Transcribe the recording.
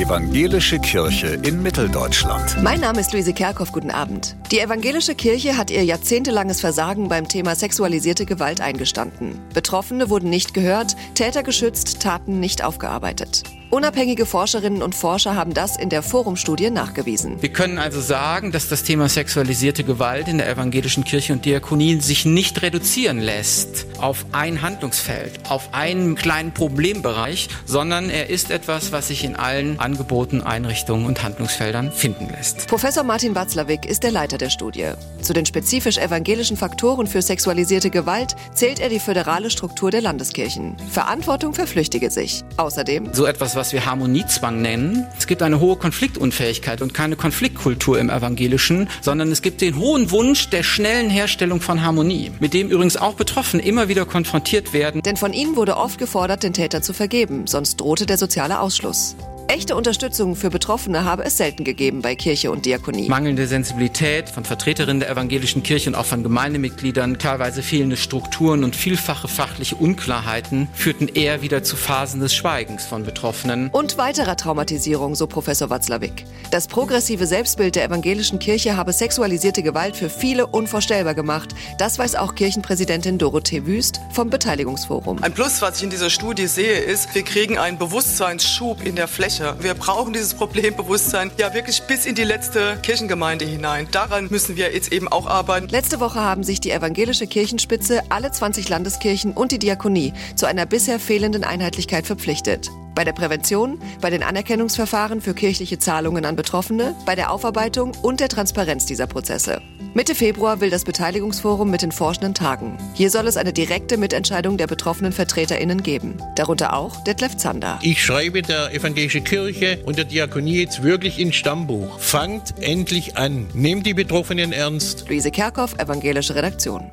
Evangelische Kirche in Mitteldeutschland. Mein Name ist Luise Kerkhoff, guten Abend. Die evangelische Kirche hat ihr jahrzehntelanges Versagen beim Thema sexualisierte Gewalt eingestanden. Betroffene wurden nicht gehört, Täter geschützt, Taten nicht aufgearbeitet. Unabhängige Forscherinnen und Forscher haben das in der Forumstudie nachgewiesen. Wir können also sagen, dass das Thema sexualisierte Gewalt in der evangelischen Kirche und Diakonie sich nicht reduzieren lässt auf ein Handlungsfeld, auf einen kleinen Problembereich, sondern er ist etwas, was sich in allen Angeboten, Einrichtungen und Handlungsfeldern finden lässt. Professor Martin Watzlawick ist der Leiter der Studie. Zu den spezifisch evangelischen Faktoren für sexualisierte Gewalt zählt er die föderale Struktur der Landeskirchen. Verantwortung verflüchtige sich. Außerdem so etwas, was wir Harmoniezwang nennen. Es gibt eine hohe Konfliktunfähigkeit und keine Konfliktkultur im Evangelischen, sondern es gibt den hohen Wunsch der schnellen Herstellung von Harmonie, mit dem übrigens auch Betroffene immer wieder konfrontiert werden. Denn von ihnen wurde oft gefordert, den Täter zu vergeben, sonst drohte der soziale Ausschluss. Echte Unterstützung für Betroffene habe es selten gegeben bei Kirche und Diakonie. Mangelnde Sensibilität von Vertreterinnen der evangelischen Kirche und auch von Gemeindemitgliedern, teilweise fehlende Strukturen und vielfache fachliche Unklarheiten führten eher wieder zu Phasen des Schweigens von Betroffenen. Und weiterer Traumatisierung, so Professor Watzlawick. Das progressive Selbstbild der evangelischen Kirche habe sexualisierte Gewalt für viele unvorstellbar gemacht. Das weiß auch Kirchenpräsidentin Dorothee Wüst vom Beteiligungsforum. Ein Plus, was ich in dieser Studie sehe, ist, wir kriegen einen Bewusstseinsschub in der Fläche sicher. Wir brauchen dieses Problembewusstsein ja wirklich bis in die letzte Kirchengemeinde hinein. Daran müssen wir jetzt eben auch arbeiten. Letzte Woche haben sich die evangelische Kirchenspitze, alle 20 Landeskirchen und die Diakonie zu einer bisher fehlenden Einheitlichkeit verpflichtet. Bei der Prävention, bei den Anerkennungsverfahren für kirchliche Zahlungen an Betroffene, bei der Aufarbeitung und der Transparenz dieser Prozesse. Mitte Februar will das Beteiligungsforum mit den Forschenden tagen. Hier soll es eine direkte Mitentscheidung der betroffenen VertreterInnen geben. Darunter auch Detlef Zander. Ich schreibe der evangelischen Kirche und der Diakonie jetzt wirklich ins Stammbuch. Fangt endlich an. Nehmt die Betroffenen ernst. Luise Kerkhoff, evangelische Redaktion.